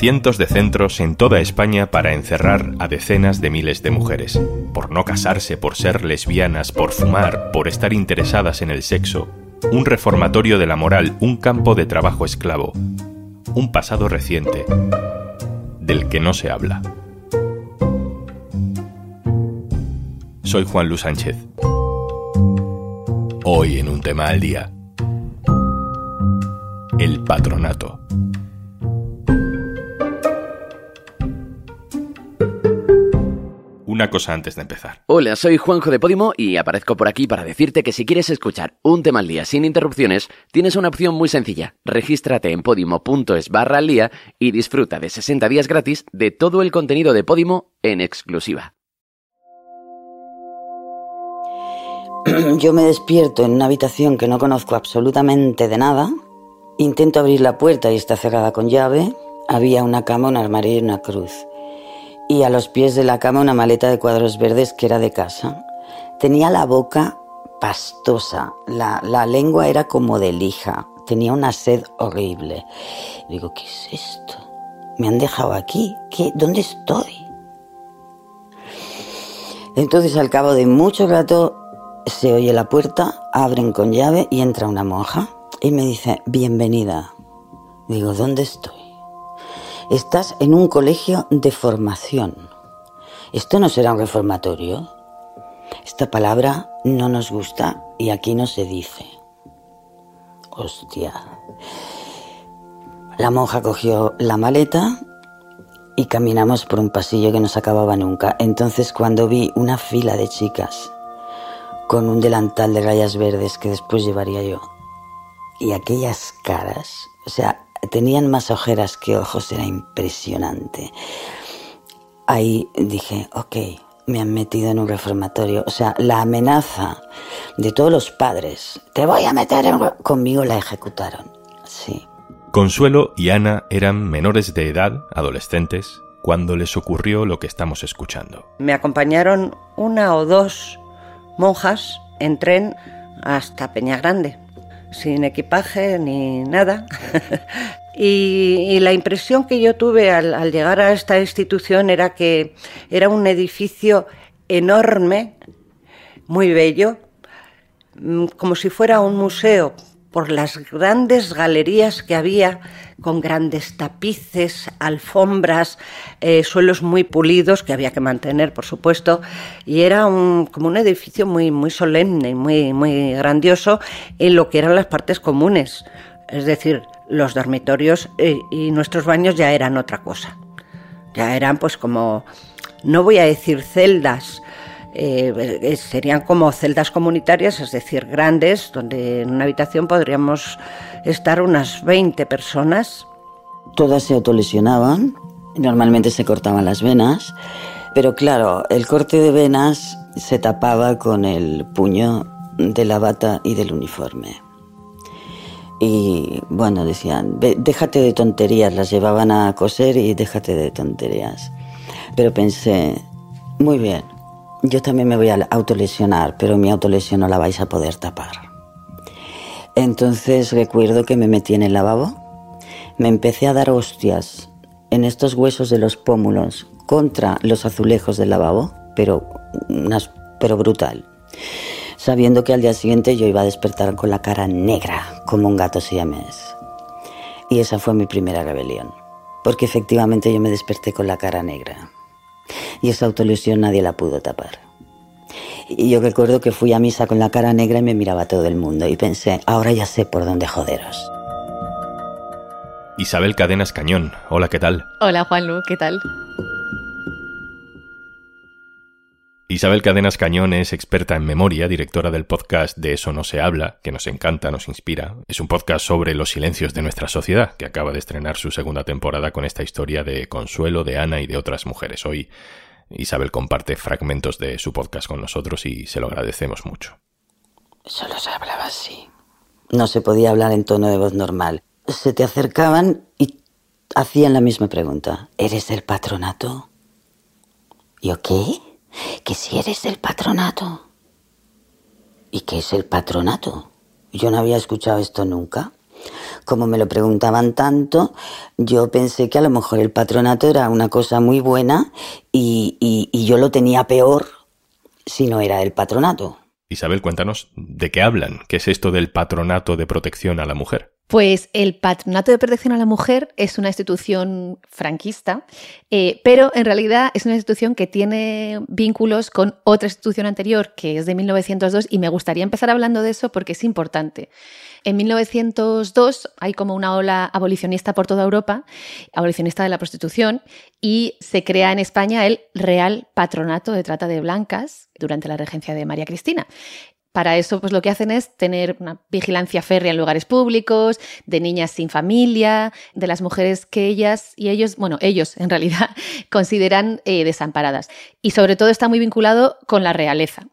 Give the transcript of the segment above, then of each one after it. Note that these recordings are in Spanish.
Cientos de centros en toda España para encerrar a decenas de miles de mujeres, por no casarse, por ser lesbianas, por fumar, por estar interesadas en el sexo. Un reformatorio de la moral, un campo de trabajo esclavo. Un pasado reciente, del que no se habla. Soy Juan Luis Sánchez. Hoy en un tema al día. El patronato. Una cosa antes de empezar. Hola, soy Juanjo de Podimo y aparezco por aquí para decirte que si quieres escuchar un tema al día sin interrupciones, tienes una opción muy sencilla. Regístrate en podimo.es barra al día y disfruta de 60 días gratis de todo el contenido de Podimo en exclusiva. Yo me despierto en una habitación que no conozco absolutamente de nada. Intento abrir la puerta y está cerrada con llave. Había una cama, un armario y una cruz. Y a los pies de la cama una maleta de cuadros verdes que era de casa. Tenía la boca pastosa, la, lengua era como de lija, tenía una sed horrible. Digo, ¿qué es esto? ¿Me han dejado aquí? ¿Qué? ¿Dónde estoy? Entonces al cabo de mucho rato se oye la puerta, abren con llave y entra una monja y me dice, bienvenida. Digo, ¿dónde estoy? Estás en un colegio de formación. ¿Esto no será un reformatorio? Esta palabra no nos gusta y aquí no se dice. Hostia. La monja cogió la maleta y caminamos por un pasillo que no se acababa nunca. Entonces cuando vi una fila de chicas con un delantal de rayas verdes que después llevaría yo. Y aquellas caras, o sea, tenían más ojeras que ojos, era impresionante. Ahí dije, ok, me han metido en un reformatorio. O sea, la amenaza de todos los padres, te voy a meter en... conmigo la ejecutaron. Sí. Consuelo y Ana eran menores de edad, adolescentes, cuando les ocurrió lo que estamos escuchando. Me acompañaron una o dos monjas en tren hasta Peñagrande, sin equipaje ni nada. y, la impresión que yo tuve al, llegar a esta institución era que era un edificio enorme, muy bello, mm, como si fuera un museo, por las grandes galerías que había, con grandes tapices, alfombras, eh, suelos muy pulidos que había que mantener, por supuesto, y era como un edificio muy, muy solemne, muy, muy grandioso en lo que eran las partes comunes, es decir, los dormitorios eh, y nuestros baños ya eran otra cosa, ya eran pues como, no voy a decir celdas, eh, serían como celdas comunitarias, es decir, grandes, donde en una habitación podríamos estar unas 20 personas. Todas se autolesionaban, normalmente se cortaban las venas, pero claro, el corte de venas se tapaba con el puño de la bata y del uniforme. Y bueno, decían, déjate de tonterías, las llevaban a coser y déjate de tonterías. Pero pensé, muy bien, yo también me voy a autolesionar, pero mi autolesión no la vais a poder tapar. Entonces recuerdo que me metí en el lavabo, me empecé a dar hostias en estos huesos de los pómulos contra los azulejos del lavabo, pero, pero brutal, sabiendo que al día siguiente yo iba a despertar con la cara negra como un gato siamés. Y esa fue mi primera rebelión, porque efectivamente yo me desperté con la cara negra y esa autolesión nadie la pudo tapar. Y yo recuerdo que fui a misa con la cara negra y me miraba todo el mundo y pensé, ahora ya sé por dónde joderos. Isabel Cadenas Cañón, hola, ¿qué tal? Hola Juanlu, ¿qué tal? Isabel Cadenas Cañón es experta en memoria, directora del podcast De eso no se habla, que nos encanta, nos inspira. Es un podcast sobre los silencios de nuestra sociedad, que acaba de estrenar su segunda temporada con esta historia de Consuelo, de Ana y de otras mujeres. Hoy Isabel comparte fragmentos de su podcast con nosotros y se lo agradecemos mucho. Solo se hablaba así. No se podía hablar en tono de voz normal. Se te acercaban y hacían la misma pregunta. ¿Eres el patronato? ¿Yo qué? Que si eres del patronato. ¿Y qué es el patronato? Yo no había escuchado esto nunca. como me lo preguntaban tanto, yo pensé que a lo mejor el patronato era una cosa muy buena y, y yo lo tenía peor si no era el patronato. Isabel, cuéntanos de qué hablan, qué es esto del patronato de protección a la mujer. Pues el Patronato de Protección a la Mujer es una institución franquista, eh, pero en realidad es una institución que tiene vínculos con otra institución anterior, que es de 1902, y me gustaría empezar hablando de eso porque es importante. En 1902 hay como una ola abolicionista por toda Europa, abolicionista de la prostitución, y se crea en España el Real Patronato de Trata de Blancas durante la regencia de María Cristina. Para eso, pues lo que hacen es tener una vigilancia férrea en lugares públicos, de niñas sin familia, de las mujeres que ellas y ellos, bueno, ellos en realidad consideran eh, desamparadas. Y sobre todo está muy vinculado con la realeza.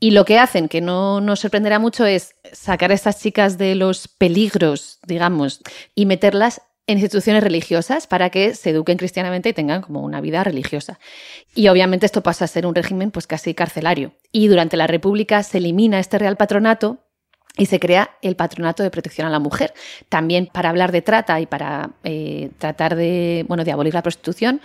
Y lo que hacen, que no nos sorprenderá mucho, es sacar a estas chicas de los peligros, digamos, y meterlas en instituciones religiosas para que se eduquen cristianamente y tengan como una vida religiosa. Y obviamente esto pasa a ser un régimen pues casi carcelario. Y durante la República se elimina este real patronato y se crea el Patronato de Protección a la Mujer, también para hablar de trata y para eh, tratar de, bueno, de abolir la prostitución.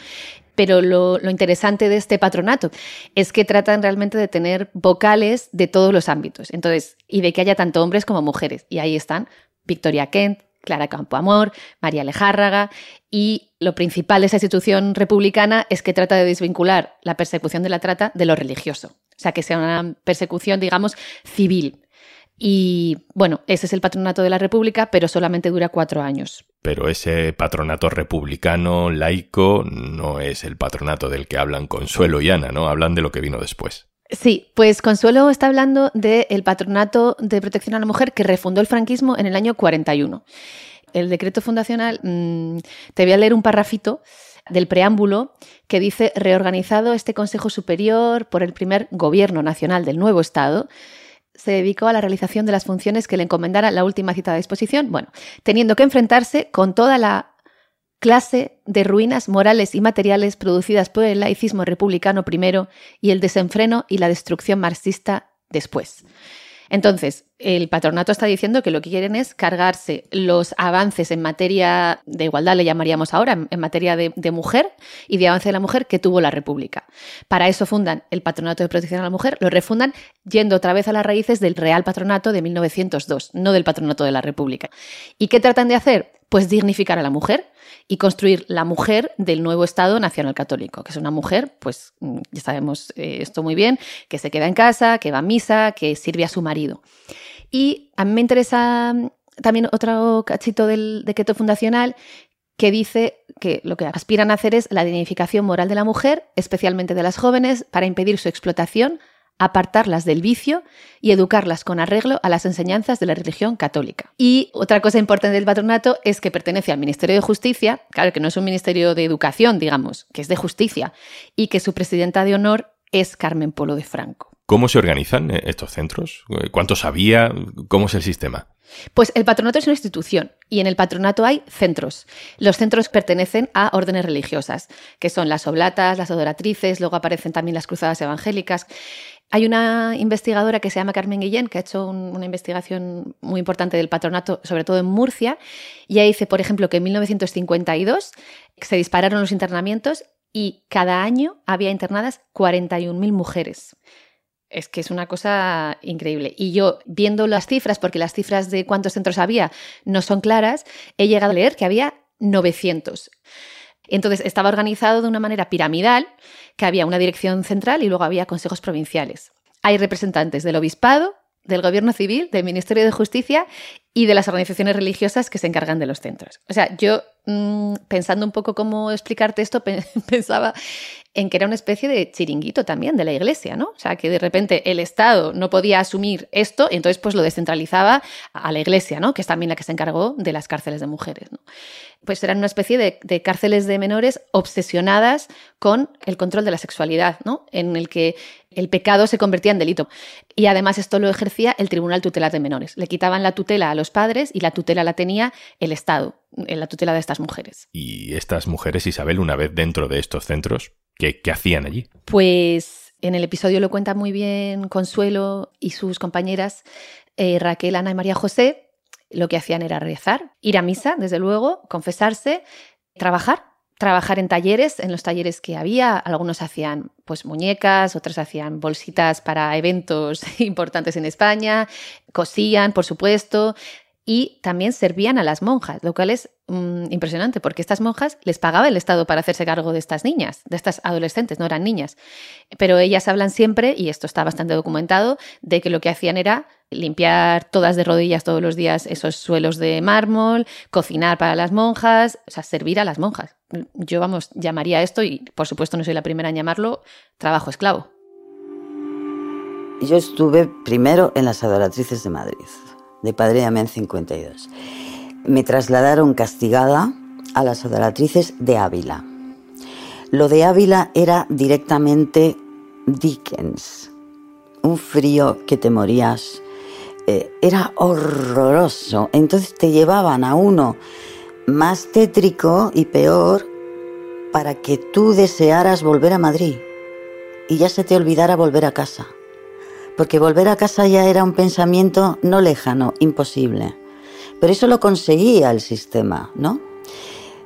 Pero lo, lo, interesante de este patronato es que tratan realmente de tener vocales de todos los ámbitos. Entonces, y de que haya tanto hombres como mujeres. Y ahí están Victoria Kent, Clara Campoamor, María Lejárraga, y lo principal de esa institución republicana es que trata de desvincular la persecución de la trata de lo religioso. O sea, que sea una persecución, digamos, civil. Y bueno, ese es el patronato de la República, pero solamente dura cuatro años. Pero ese patronato republicano, laico, no es el patronato del que hablan Consuelo y Ana, ¿no? Hablan de lo que vino después. Sí, pues Consuelo está hablando del Patronato de Protección a la Mujer que refundó el franquismo en el año 41. El decreto fundacional, mm, te voy a leer un parrafito del preámbulo que dice reorganizado este Consejo Superior por el primer Gobierno Nacional del nuevo Estado, se dedicó a la realización de las funciones que le encomendara la última cita de disposición, bueno, teniendo que enfrentarse con toda la clase de ruinas morales y materiales producidas por el laicismo republicano primero y el desenfreno y la destrucción marxista después. Entonces, el patronato está diciendo que lo que quieren es cargarse los avances en materia de igualdad, le llamaríamos ahora, en materia de, mujer y de avance de la mujer que tuvo la República. Para eso fundan el Patronato de Protección a la Mujer, lo refundan yendo otra vez a las raíces del Real Patronato de 1902, no del Patronato de la República. ¿Y qué tratan de hacer? Pues dignificar a la mujer y construir la mujer del nuevo Estado Nacional Católico, que es una mujer, pues mm, ya sabemos eh, esto muy bien, que se queda en casa, que va a misa, que sirve a su marido. Y a mí me interesa mm, también otro cachito del decreto fundacional que dice que lo que aspiran a hacer es la dignificación moral de la mujer, especialmente de las jóvenes, para impedir su explotación, apartarlas del vicio y educarlas con arreglo a las enseñanzas de la religión católica. Y otra cosa importante del patronato es que pertenece al Ministerio de Justicia, claro que no es un Ministerio de Educación, digamos, que es de Justicia, y que su presidenta de honor es Carmen Polo de Franco. ¿Cómo se organizan eh, estos centros? ¿Cuántos había? ¿Cómo es el sistema? Pues el patronato es una institución y en el patronato hay centros. Los centros pertenecen a órdenes religiosas, que son las oblatas, las adoratrices, luego aparecen también las cruzadas evangélicas. Hay una investigadora que se llama Carmen Guillén, que ha hecho una investigación muy importante del patronato, sobre todo en Murcia, y ella dice, por ejemplo, que en 1952 se dispararon los internamientos y cada año había internadas 41.000 mujeres. Es que es una cosa increíble. Y yo, viendo las cifras, porque las cifras de cuántos centros había no son claras, he llegado a leer que había 900. Entonces estaba organizado de una manera piramidal, que había una dirección central y luego había consejos provinciales. Hay representantes del obispado, del gobierno civil, del Ministerio de Justicia y de las organizaciones religiosas que se encargan de los centros. O sea, yo mm, pensando un poco cómo explicarte esto, pensaba en que era una especie de chiringuito también de la iglesia, ¿no? O sea, que de repente el Estado no podía asumir esto, entonces pues lo descentralizaba a la iglesia, ¿no? Que es también la que se encargó de las cárceles de mujeres. Pues eran una especie de, de cárceles de menores obsesionadas con el control de la sexualidad, ¿no? En el que el pecado se convertía en delito. Y además esto lo ejercía el Tribunal Tutelar de Menores. Le quitaban la tutela a los padres y la tutela la tenía el Estado, en la tutela de estas mujeres. ¿Y estas mujeres, Isabel, una vez dentro de estos centros, ¿Qué, hacían allí? Pues en el episodio lo cuenta muy bien Consuelo y sus compañeras eh, Raquel, Ana y María José. lo que hacían era rezar, ir a misa, desde luego, confesarse, trabajar, trabajar en talleres, en los talleres que había, algunos hacían pues muñecas, otros hacían bolsitas para eventos importantes en España, cosían, por supuesto, y también servían a las monjas, lo cual es mm, impresionante porque estas monjas les pagaba el Estado para hacerse cargo de estas niñas, de estas adolescentes, no eran niñas. Pero ellas hablan siempre, y esto está bastante documentado, de que lo que hacían era limpiar todas de rodillas todos los días esos suelos de mármol, cocinar para las monjas, o sea, servir a las monjas. Yo, vamos, llamaría esto, y por supuesto no soy la primera en llamarlo, trabajo esclavo. Yo estuve primero en las Adoratrices de Madrid de Padre Amén 52. Me trasladaron castigada a las adoratrices de Ávila. Lo de Ávila era directamente Dickens. Un frío que te morías. Eh, era horroroso. Entonces te llevaban a uno más tétrico y peor para que tú desearas volver a Madrid y ya se te olvidara volver a casa porque volver a casa ya era un pensamiento no lejano, imposible. Pero eso lo conseguía el sistema, ¿no?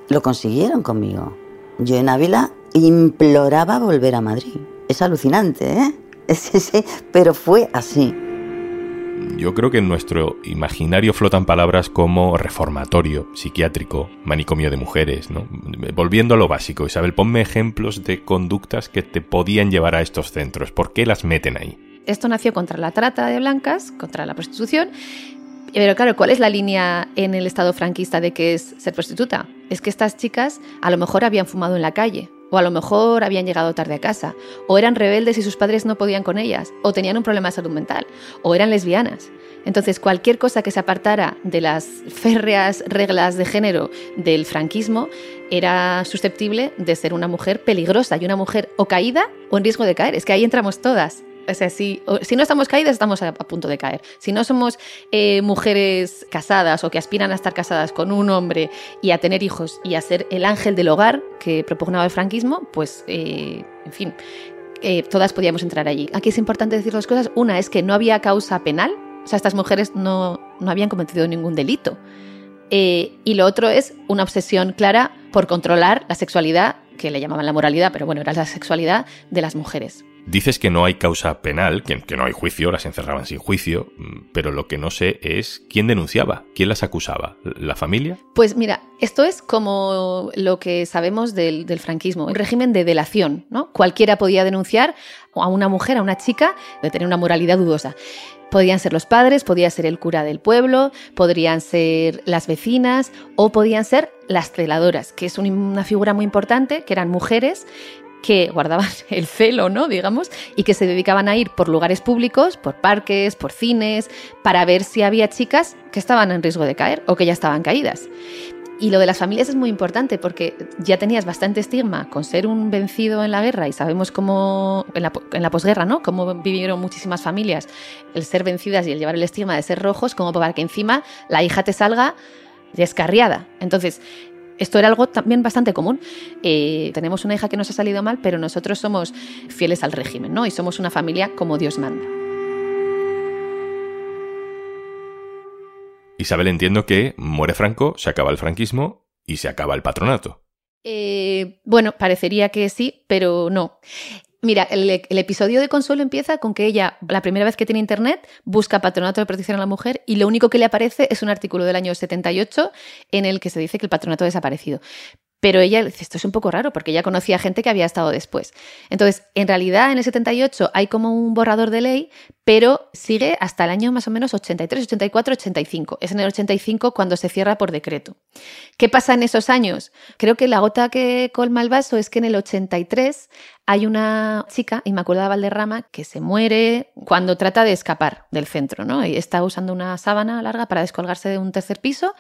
Lo consiguieron conmigo. Yo en Ávila imploraba volver a Madrid. Es alucinante, ¿eh? Pero fue así. Yo creo que en nuestro imaginario flotan palabras como reformatorio, psiquiátrico, manicomio de mujeres, ¿no? Volviendo a lo básico, Isabel, ponme ejemplos de conductas que te podían llevar a estos centros. ¿Por qué las meten ahí? Esto nació contra la trata de blancas, contra la prostitución. Pero claro, ¿cuál es la línea en el estado franquista de que es ser prostituta? Es que estas chicas a lo mejor habían fumado en la calle, o a lo mejor habían llegado tarde a casa, o eran rebeldes y sus padres no podían con ellas, o tenían un problema de salud mental, o eran lesbianas. Entonces, cualquier cosa que se apartara de las férreas reglas de género del franquismo era susceptible de ser una mujer peligrosa y una mujer o caída o en riesgo de caer. Es que ahí entramos todas. O sea, si, si, no estamos caídas, estamos a, punto de caer. Si no somos eh, mujeres casadas o que aspiran a estar casadas con un hombre y a tener hijos y a ser el ángel del hogar que propugnaba el franquismo, pues, eh, en fin, eh, todas podíamos entrar allí. Aquí es importante decir dos cosas. Una es que no había causa penal, o sea, estas mujeres no, no habían cometido ningún delito. y lo otro es una obsesión clara por controlar la sexualidad, que le llamaban la moralidad, pero bueno, era la sexualidad de las mujeres. Dices que no hay causa penal, que, no hay juicio, las encerraban sin juicio, mm, pero lo que no sé es quién denunciaba, quién las acusaba, ¿la familia? Pues mira, esto es como lo que sabemos del, franquismo, un régimen de delación, ¿no? Cualquiera podía denunciar a una mujer, a una chica, de tener una moralidad dudosa. Podían ser los padres, podía ser el cura del pueblo, podrían ser las vecinas o podían ser las celadoras, que es una figura muy importante, que eran mujeres que guardaban el celo, ¿no? Digamos, y que se dedicaban a ir por lugares públicos, por parques, por cines, para ver si había chicas que estaban en riesgo de caer o que ya estaban caídas. Y lo de las familias es muy importante porque ya tenías bastante estigma con ser un vencido en la guerra y sabemos cómo, en la, posguerra, ¿no? Cómo vivieron muchísimas familias el ser vencidas y el llevar el estigma de ser rojos, como para que encima la hija te salga descarriada. Entonces, esto era algo también bastante común. Eh, tenemos una hija que nos ha salido mal, pero nosotros somos fieles al régimen, ¿no? Y somos una familia como Dios manda. Isabel, entiendo que muere Franco, se acaba el franquismo y se acaba el patronato. Eh, bueno, parecería que sí, pero no. Mira, el, episodio de Consuelo empieza con que ella, la primera vez que tiene internet, busca patronato de protección a la mujer y lo único que le aparece es un artículo del año 78 en el que se dice que el patronato ha desaparecido. Pero ella dice, esto es un poco raro, porque ella conocía gente que había estado después. Entonces, en realidad, en el 78 hay como un borrador de ley, pero sigue hasta el año más o menos 83, 84, 85. Es en el 85 cuando se cierra por decreto. ¿Qué pasa en esos años? Creo que la gota que colma el vaso es que en el 83 hay una chica, Inmaculada Valderrama, que se muere cuando trata de escapar del centro, ¿no? Y está usando una sábana larga para descolgarse de un tercer piso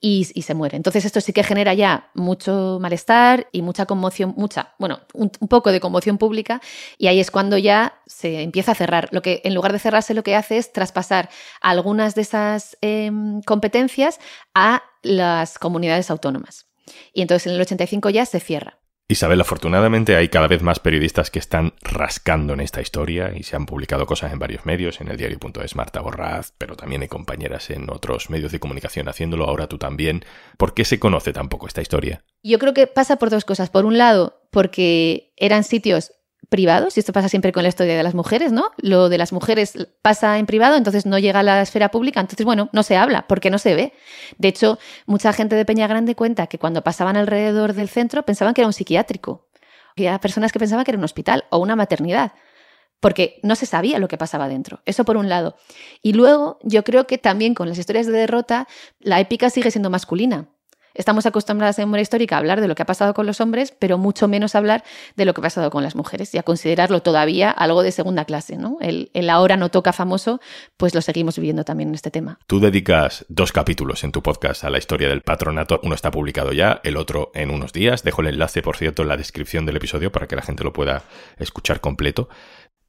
y, se muere. Entonces esto sí que genera ya mucho malestar y mucha conmoción, mucha, bueno, un, poco de conmoción pública y ahí es cuando ya se empieza a cerrar. Lo que lugar de cerrarse lo que hace es traspasar algunas de esas em, competencias a las comunidades autónomas. Y entonces en el 85 ya se cierra. Isabel, afortunadamente hay cada vez más periodistas que están rascando en esta historia y se han publicado cosas en varios medios, en el diario.es Marta Borraz, pero también hay compañeras en otros medios de comunicación haciéndolo, ahora tú también. ¿Por qué se conoce tan poco esta historia? Yo creo que pasa por dos cosas. Por un lado, porque eran sitios privados, y esto pasa siempre con la historia de las mujeres, ¿no? Lo de las mujeres pasa en privado, entonces no llega a la esfera pública, entonces, bueno, no se habla, porque no se ve. De hecho, mucha gente de Peña Grande cuenta que cuando pasaban alrededor del centro pensaban que era un psiquiátrico. Había personas que pensaban que era un hospital o una maternidad, porque no se sabía lo que pasaba dentro. Eso por un lado. Y luego, yo creo que también con las historias de derrota, la épica sigue siendo masculina. Estamos acostumbradas en memoria histórica a hablar de lo que ha pasado con los hombres, pero mucho menos hablar de lo que ha pasado con las mujeres y a considerarlo todavía algo de segunda clase. ¿no? El, el ahora no toca famoso, pues lo seguimos viviendo también en este tema. Tú dedicas dos capítulos en tu podcast a la historia del patronato. Uno está publicado ya, el otro en unos días. Dejo el enlace, por cierto, en la descripción del episodio para que la gente lo pueda escuchar completo.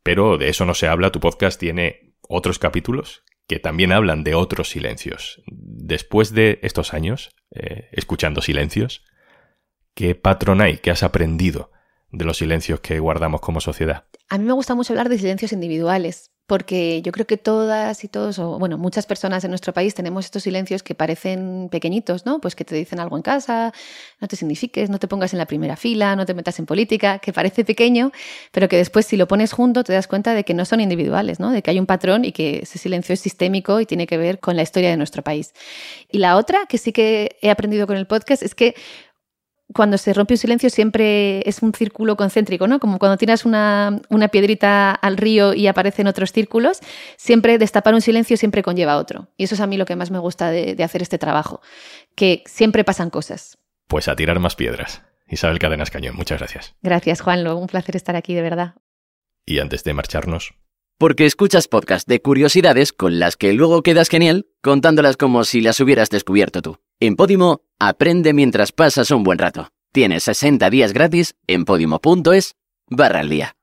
Pero de eso no se habla. Tu podcast tiene otros capítulos que también hablan de otros silencios. Después de estos años, eh, escuchando silencios, ¿qué patrón hay? ¿Qué has aprendido de los silencios que guardamos como sociedad? A mí me gusta mucho hablar de silencios individuales porque yo creo que todas y todos, o bueno, muchas personas en nuestro país tenemos estos silencios que parecen pequeñitos, ¿no? Pues que te dicen algo en casa, no te signifiques, no te pongas en la primera fila, no te metas en política, que parece pequeño, pero que después si lo pones junto te das cuenta de que no son individuales, ¿no? De que hay un patrón y que ese silencio es sistémico y tiene que ver con la historia de nuestro país. Y la otra que sí que he aprendido con el podcast es que cuando se rompe un silencio siempre es un círculo concéntrico, ¿no? Como cuando tiras una, piedrita al río y aparecen otros círculos, siempre destapar un silencio siempre conlleva otro. Y eso es a mí lo que más me gusta de, de hacer este trabajo, que siempre pasan cosas. Pues a tirar más piedras. Isabel Cadenas Cañón, muchas gracias. Gracias, Juanlo. Un placer estar aquí, de verdad. Y antes de marcharnos, porque escuchas podcast de curiosidades con las que luego quedas genial contándolas como si las hubieras descubierto tú. En Podimo, aprende mientras pasas un buen rato. Tienes 60 días gratis en podimo.es barra al día.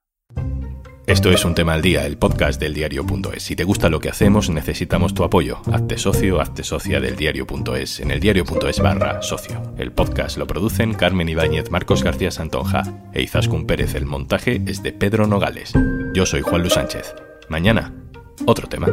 Esto es Un Tema al Día, el podcast del diario.es. Si te gusta lo que hacemos, necesitamos tu apoyo. Hazte socio, hazte socia del diario.es en el diario.es barra socio. El podcast lo producen Carmen Ibáñez, Marcos García Santonja e Izaskun Pérez. El montaje es de Pedro Nogales. Yo soy Juan Luis Sánchez. Mañana, otro tema.